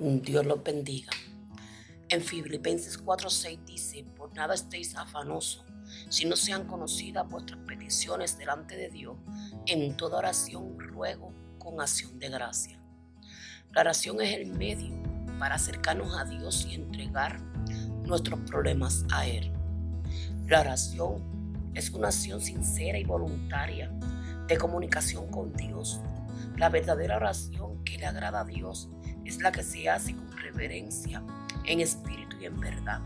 Dios los bendiga. En Filipenses 4:6 dice, por nada estéis afanosos, si no sean conocidas vuestras peticiones delante de Dios, en toda oración ruego con acción de gracia. La oración es el medio para acercarnos a Dios y entregar nuestros problemas a Él. La oración es una acción sincera y voluntaria de comunicación con Dios. La verdadera oración que le agrada a Dios es la que se hace con reverencia, en espíritu y en verdad.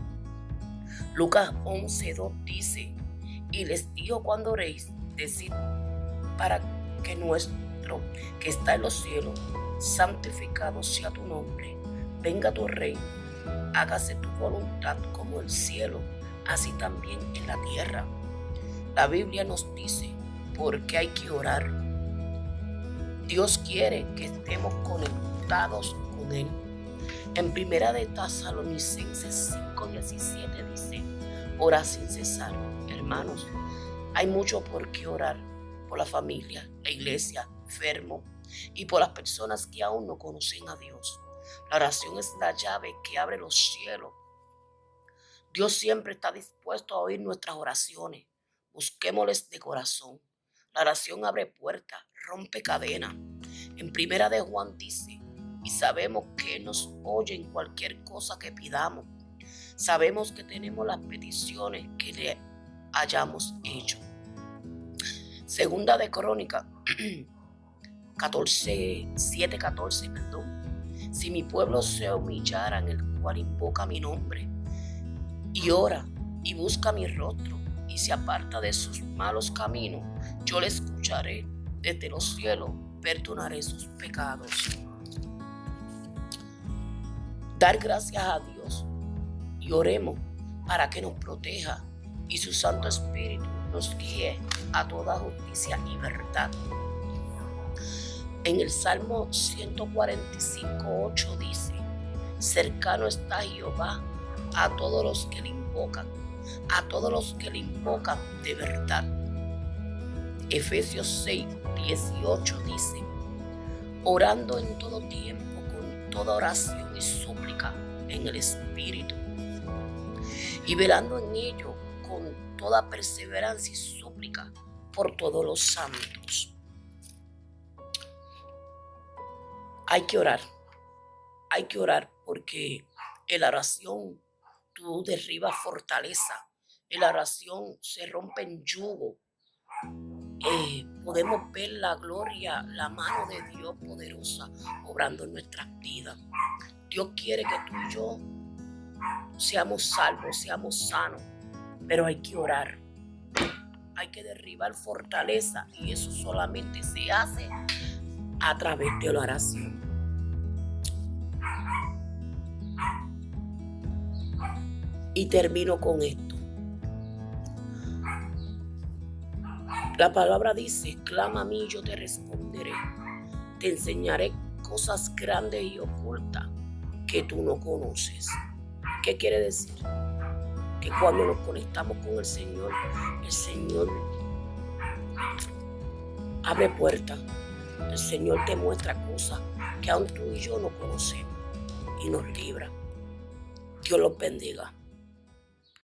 Lucas 11.2 dice, y les digo cuando oréis, decid para que nuestro que está en los cielos, santificado sea tu nombre, venga tu reino, hágase tu voluntad como el cielo, así también en la tierra. La Biblia nos dice, porque hay que orar. Dios quiere que estemos conectados él. En primera de Tesalonicenses 5:17 dice, ora sin cesar. Hermanos, hay mucho por qué orar por la familia, la iglesia, enfermo y por las personas que aún no conocen a Dios. La oración es la llave que abre los cielos. Dios siempre está dispuesto a oír nuestras oraciones. Busquémosles de corazón. La oración abre puertas, rompe cadenas. En primera de Juan dice, y sabemos que nos oye en cualquier cosa que pidamos. Sabemos que tenemos las peticiones que le hayamos hecho. Segunda de Crónica 14, 7, 14, perdón. Si mi pueblo se humillara en el cual invoca mi nombre y ora y busca mi rostro y se aparta de sus malos caminos, yo le escucharé desde los cielos, perdonaré sus pecados dar gracias a Dios y oremos para que nos proteja y su Santo Espíritu nos guíe a toda justicia y verdad. En el Salmo 145.8 dice, cercano está Jehová a todos los que le invocan, a todos los que le invocan de verdad. Efesios 6, 18 dice, orando en todo tiempo, toda oración y súplica en el Espíritu, y velando en ello con toda perseverancia y súplica por todos los santos. Hay que orar, hay que orar porque en la oración tú derribas fortaleza, en la oración se rompen yugo. Eh, podemos ver la gloria, la mano de Dios poderosa obrando en nuestras vidas. Dios quiere que tú y yo seamos salvos, seamos sanos, pero hay que orar. Hay que derribar fortaleza y eso solamente se hace a través de la oración. Y termino con esto. La palabra dice, clama a mí, yo te responderé. Te enseñaré cosas grandes y ocultas que tú no conoces. ¿Qué quiere decir? Que cuando nos conectamos con el Señor, el Señor abre puertas. El Señor te muestra cosas que aún tú y yo no conocemos y nos libra. Dios los bendiga.